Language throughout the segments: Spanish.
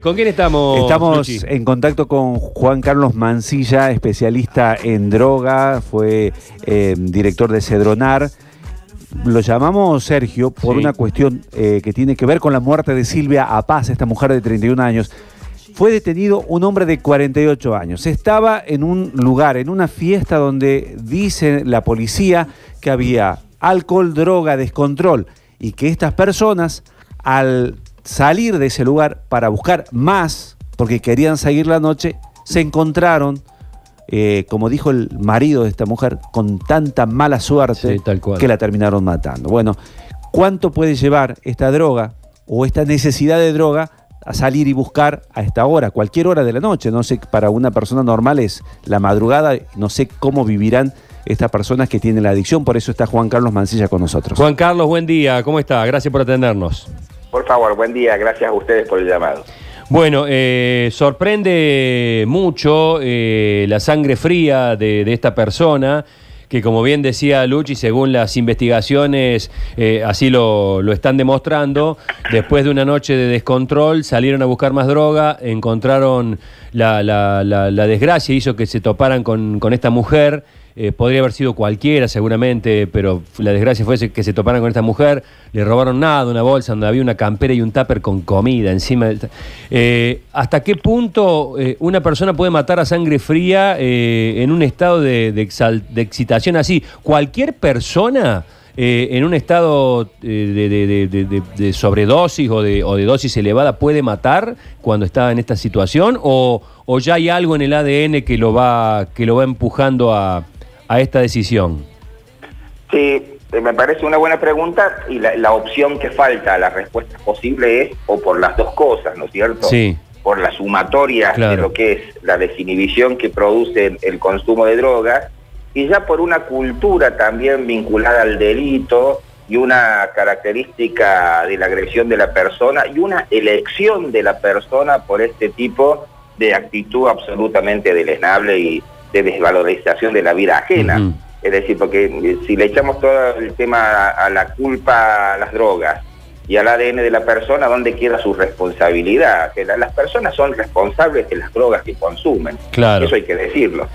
¿Con quién estamos? Estamos Luchi? en contacto con Juan Carlos Mancilla, especialista en droga, fue eh, director de Cedronar. Lo llamamos Sergio por Sí. una cuestión eh, que tiene que ver con la muerte de Silvia Apaz, esta mujer de 31 años. Fue detenido un hombre de 48 años. Estaba en un lugar, en una fiesta donde dice la policía que había alcohol, droga, descontrol y que estas personas al salir de ese lugar para buscar más, porque querían seguir la noche, se encontraron, eh, como dijo el marido de esta mujer, con tanta mala suerte Sí, tal cual. que la terminaron matando. Bueno, ¿cuánto puede llevar esta droga o esta necesidad de droga a salir y buscar a esta hora, cualquier hora de la noche? No sé, para una persona normal es la madrugada, no sé cómo vivirán estas personas que tienen la adicción, por eso está Juan Carlos Mancilla con nosotros. Juan Carlos, buen día. ¿Cómo está? Gracias por atendernos. Por favor, buen día, gracias a ustedes por el llamado. Bueno, eh, sorprende mucho eh, la sangre fría de, esta persona, que como bien decía Luchi, según las investigaciones eh, así lo, lo están demostrando, después de una noche de descontrol salieron a buscar más droga, encontraron la, la- la- la desgracia, hizo que se toparan con, con esta mujer. Eh, podría haber sido cualquiera seguramente, pero la desgracia fue que se toparan con esta mujer, le robaron nada, una bolsa donde había una campera y un tupper con comida encima. del- Eh, ¿Hasta qué punto eh, una persona puede matar a sangre fría en un estado de, excitación así? ¿Cualquier persona en un estado de, sobredosis o de, dosis elevada puede matar cuando está en esta situación? ¿O, ya hay algo en el ADN que lo va empujando a, a esta decisión? Sí, eh, me parece una buena pregunta y la, la opción que falta a la respuesta posible es o por las dos cosas, ¿no es cierto? Sí. Por la sumatoria de lo que es la desinhibición que produce el, el consumo de drogas y ya por una cultura también vinculada al delito y una característica de la agresión de la persona y una elección de la persona por este tipo de actitud absolutamente deleznable y de desvalorización de la vida ajena. Es decir, porque eh, si le echamos todo el tema a, a la culpa a las drogas y al ADN de la persona, ¿dónde queda su responsabilidad? Que la- las personas son responsables de las drogas que consumen. Claro. Eso hay que decirlo.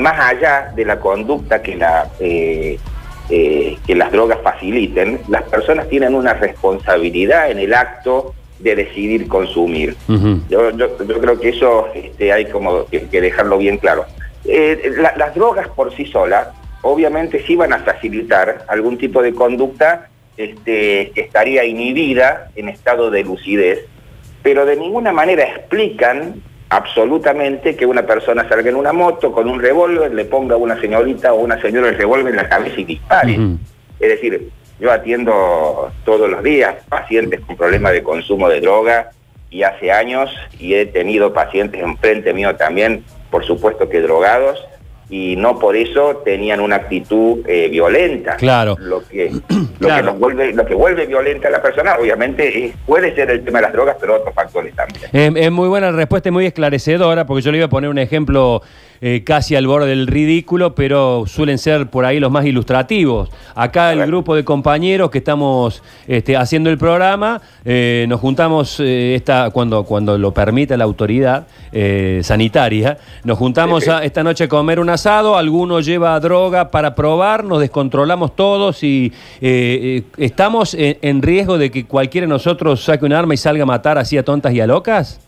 Más allá de la conducta que, la, eh, eh, que las drogas faciliten, las personas tienen una responsabilidad en el acto de decidir consumir. Yo, yo- yo creo que eso este, hay como que, que dejarlo bien claro. Eh, la- las drogas por sí solas, obviamente sí van a facilitar algún tipo de conducta este, que estaría inhibida en estado de lucidez, pero de ninguna manera explican absolutamente que una persona salga en una moto con un revólver, le ponga a una señorita o una señora el revólver en la cabeza y dispare. Es decir, yo atiendo todos los días pacientes con problemas de consumo de droga y hace años y he tenido pacientes enfrente mío también, por supuesto que drogados, y no por eso tenían una actitud eh, violenta. Claro. Lo que, lo, Claro. que vuelve, lo que vuelve violenta a la persona, obviamente, es- puede ser el tema de las drogas, pero otros factores también. Es, muy buena respuesta y muy esclarecedora, porque yo le iba a poner un ejemplo eh, casi al borde del ridículo, pero suelen ser por ahí los más ilustrativos. Acá el grupo de compañeros que estamos este, haciendo el programa, eh, nos juntamos eh, esta, cuando, cuando lo permite la autoridad eh, sanitaria, nos juntamos Sí, sí. a- esta noche a comer un alguno lleva droga para probar, nos descontrolamos todos y eh, eh, estamos en, en riesgo de que cualquiera de nosotros saque un arma y salga a matar así a tontas y a locas.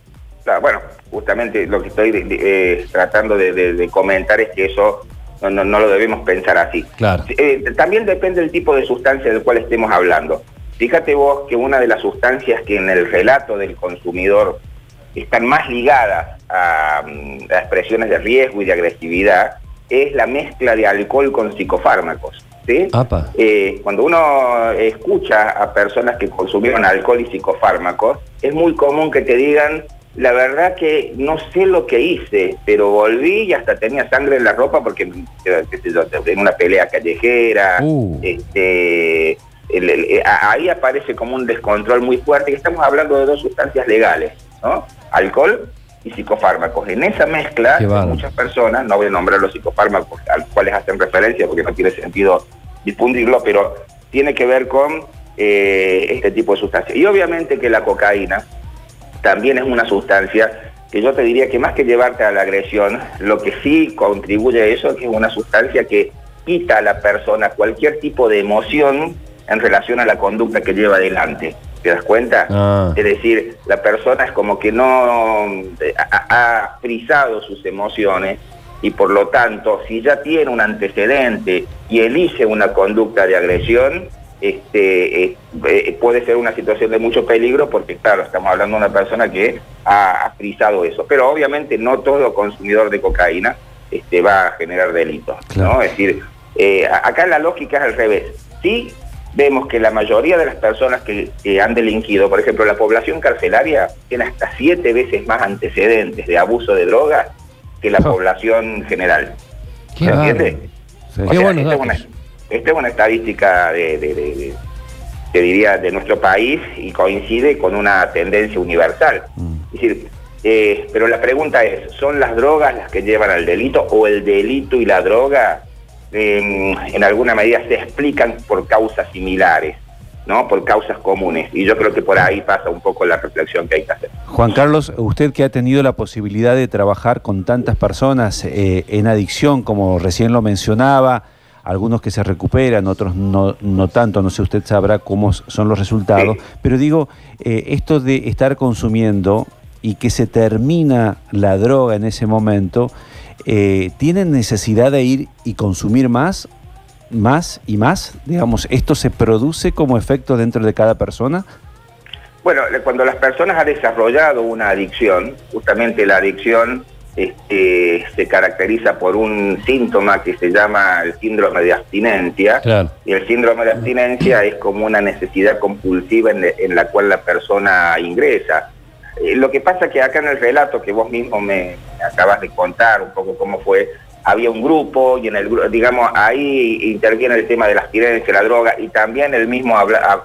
Claro, bueno, justamente lo que estoy de- de- eh, tratando de, de- de comentar es que eso no, no- no lo debemos pensar así. Claro. Eh, también depende del tipo de sustancia del cual estemos hablando. Fíjate vos que una de las sustancias que en el relato del consumidor están más ligadas a, mm, a expresiones de riesgo y de agresividad es la mezcla de alcohol con psicofármacos. ¿sí? Eh, cuando uno escucha a personas que consumieron alcohol y psicofármacos, es muy común que te digan, la verdad que no sé lo que hice, pero volví y hasta tenía sangre en la ropa porque qué sé yo, en una pelea callejera, Uh. este, el- el- eh, ahí aparece como un descontrol muy fuerte, y estamos hablando de dos sustancias legales, ¿no? Alcohol y psicofármacos. En esa mezcla, muchas personas, no voy a nombrar los psicofármacos a los cuales hacen referencia porque no tiene sentido difundirlo, pero tiene que ver con eh, este tipo de sustancias. Y obviamente que la cocaína también es una sustancia que yo te diría que más que llevarte a la agresión, lo que sí contribuye a eso es que es una sustancia que quita a la persona cualquier tipo de emoción en relación a la conducta que lleva adelante. ¿Te das cuenta? Ah. Es decir, la persona es como que no eh, ha, ha frisado sus emociones y por lo tanto, si ya tiene un antecedente y elige una conducta de agresión, este, eh, eh, puede ser una situación de mucho peligro porque, claro, estamos hablando de una persona que ha, ha frisado eso. Pero obviamente no todo consumidor de cocaína este, va a generar delitos. Claro. ¿no? Es decir, eh, acá la lógica es al revés. Sí vemos que la mayoría de las personas que, que han delinquido, por ejemplo, la población carcelaria tiene hasta siete veces más antecedentes de abuso de drogas que la Oh. población general. ¿Se entiende? Sí. O Qué sea, esta, es una, datos. esta es una estadística de, de- de- de- que diría de nuestro país y coincide con una tendencia universal. Mm. Es decir, eh, pero la pregunta es, ¿son las drogas las que llevan al delito o el delito y la droga eh, en alguna medida se explican por causas similares, ¿no? Por causas comunes. Y yo creo que por ahí pasa un poco la reflexión que hay que hacer. Juan Carlos, usted que ha tenido la posibilidad de trabajar con tantas personas eh, en adicción, como recién lo mencionaba, algunos que se recuperan, otros no, no tanto, no sé, usted sabrá cómo son los resultados, Sí. pero digo, eh, esto de estar consumiendo y que se termina la droga en ese momento, eh, ¿tienen necesidad de ir y consumir más? más y más, digamos, esto se produce como efecto dentro de cada persona. Bueno, cuando las personas han desarrollado una adicción, justamente la adicción este, se caracteriza por un síntoma que se llama el síndrome de abstinencia. Claro. Y el síndrome de abstinencia es como una necesidad compulsiva en, en la cual la persona ingresa. Eh, lo que pasa que acá en el relato que vos mismo me acabas de contar un poco cómo fue, había un grupo y en el digamos, ahí interviene el tema de la abstinencia, la droga y también el mismo,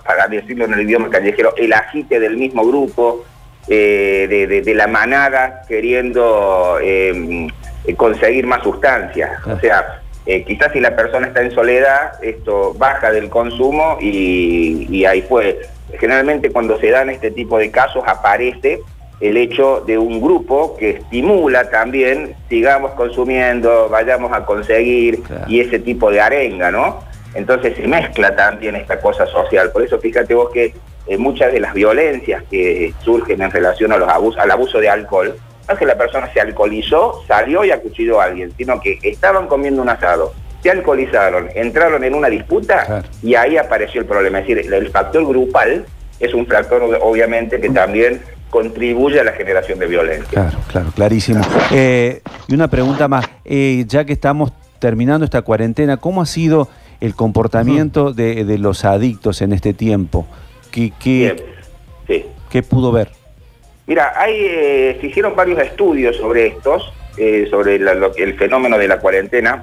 para decirlo en el idioma callejero, el agite del mismo grupo, eh, de, de- de la manada queriendo eh, conseguir más sustancias. O sea, eh, quizás si la persona está en soledad, esto baja del consumo y, y ahí fue. Generalmente cuando se dan este tipo de casos aparece el hecho de un grupo que estimula también, sigamos consumiendo, vayamos a conseguir Claro. y ese tipo de arenga, ¿no? Entonces se mezcla también esta cosa social. Por eso fíjate vos que eh, muchas de las violencias que surgen en relación a los abusos, al abuso de alcohol, no es que la persona se alcoholizó, salió y acuchilló a alguien, sino que estaban comiendo un asado, se alcoholizaron, entraron en una disputa Claro. y ahí apareció el problema. Es decir, el factor grupal es un factor obviamente que también contribuye a la generación de violencia. Claro, claro, clarísimo. Eh, y una pregunta más, eh, ya que estamos terminando esta cuarentena, ¿cómo ha sido el comportamiento de, de los adictos en este tiempo? ¿Qué, qué, sí. qué pudo ver? Mira, hay, eh, se hicieron varios estudios sobre estos, eh, sobre la- lo que- el fenómeno de la cuarentena.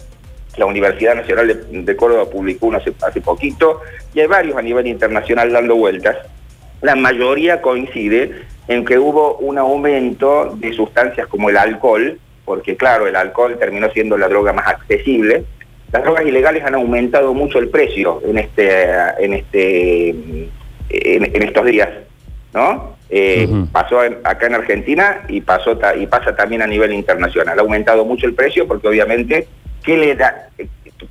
La Universidad Nacional de, de Córdoba publicó uno hace, hace poquito y hay varios a nivel internacional dando vueltas. La mayoría coincide en que hubo un aumento de sustancias como el alcohol, porque claro, el alcohol terminó siendo la droga más accesible. Las drogas ilegales han aumentado mucho el precio en este, en este, en, en estos días, ¿no? Eh. Pasó en- acá en Argentina y pasó ta- y pasa también a nivel internacional. Ha aumentado mucho el precio porque obviamente ¿qué le da,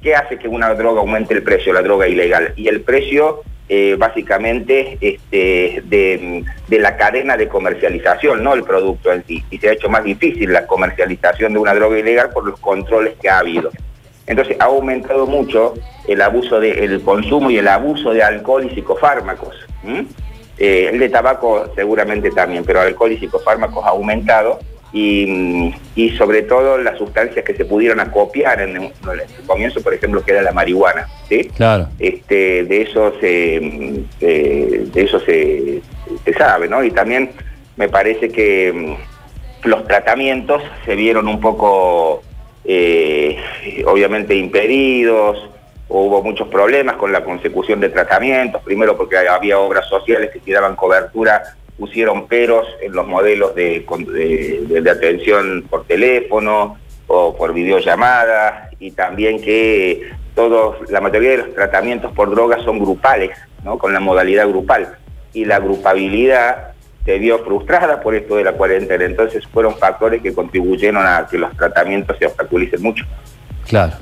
qué hace que una droga aumente el precio, la droga ilegal? Y el precio eh, básicamente este, de, la cadena de comercialización, no el producto en sí. Y se ha hecho más difícil la comercialización de una droga ilegal por los controles que ha habido. Entonces ha aumentado mucho el abuso de, el consumo y el abuso de alcohol y psicofármacos. Eh, el de tabaco seguramente también, pero alcohol y psicofármacos ha aumentado y, y sobre todo las sustancias que se pudieron acopiar en, el- en el comienzo, por ejemplo, que era la marihuana. ¿sí? Claro. este, de eso se de eso se, se sabe, ¿no? Y también me parece que mm, los tratamientos se vieron un poco eh, obviamente impedidos, hubo muchos problemas con la consecución de tratamientos, primero porque había obras sociales que si daban cobertura pusieron peros en los modelos de, atención por teléfono o por videollamada y también que todos, la mayoría de los tratamientos por drogas son grupales, ¿no? con la modalidad grupal. Y la grupabilidad se vio frustrada por esto de la cuarentena. Entonces fueron factores que contribuyeron a que los tratamientos se obstaculicen mucho. Claro.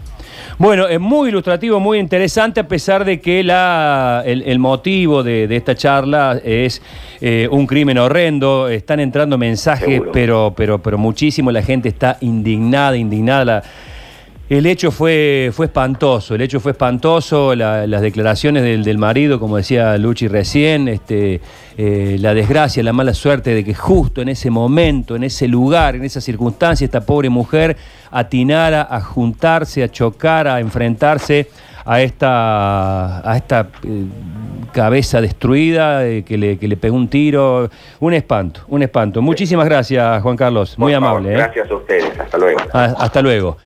Bueno, es muy ilustrativo, muy interesante, a pesar de que la, el, motivo de, esta charla es eh, un crimen horrendo. Están entrando mensajes, pero, pero, pero muchísimo. La gente está indignada, indignada. El hecho fue, fue espantoso, el hecho fue espantoso, las declaraciones del, marido, como decía Luchi recién, este, eh, la desgracia, la mala suerte de que justo en ese momento, en ese lugar, en esa circunstancia, esta pobre mujer atinara a juntarse, a chocar, a enfrentarse a esta, a esta eh, cabeza destruida eh, que, le, que le pegó un tiro. Un espanto, un espanto. Muchísimas gracias, Juan Carlos. Muy amable. Gracias a ustedes. Hasta luego. Ah, hasta luego.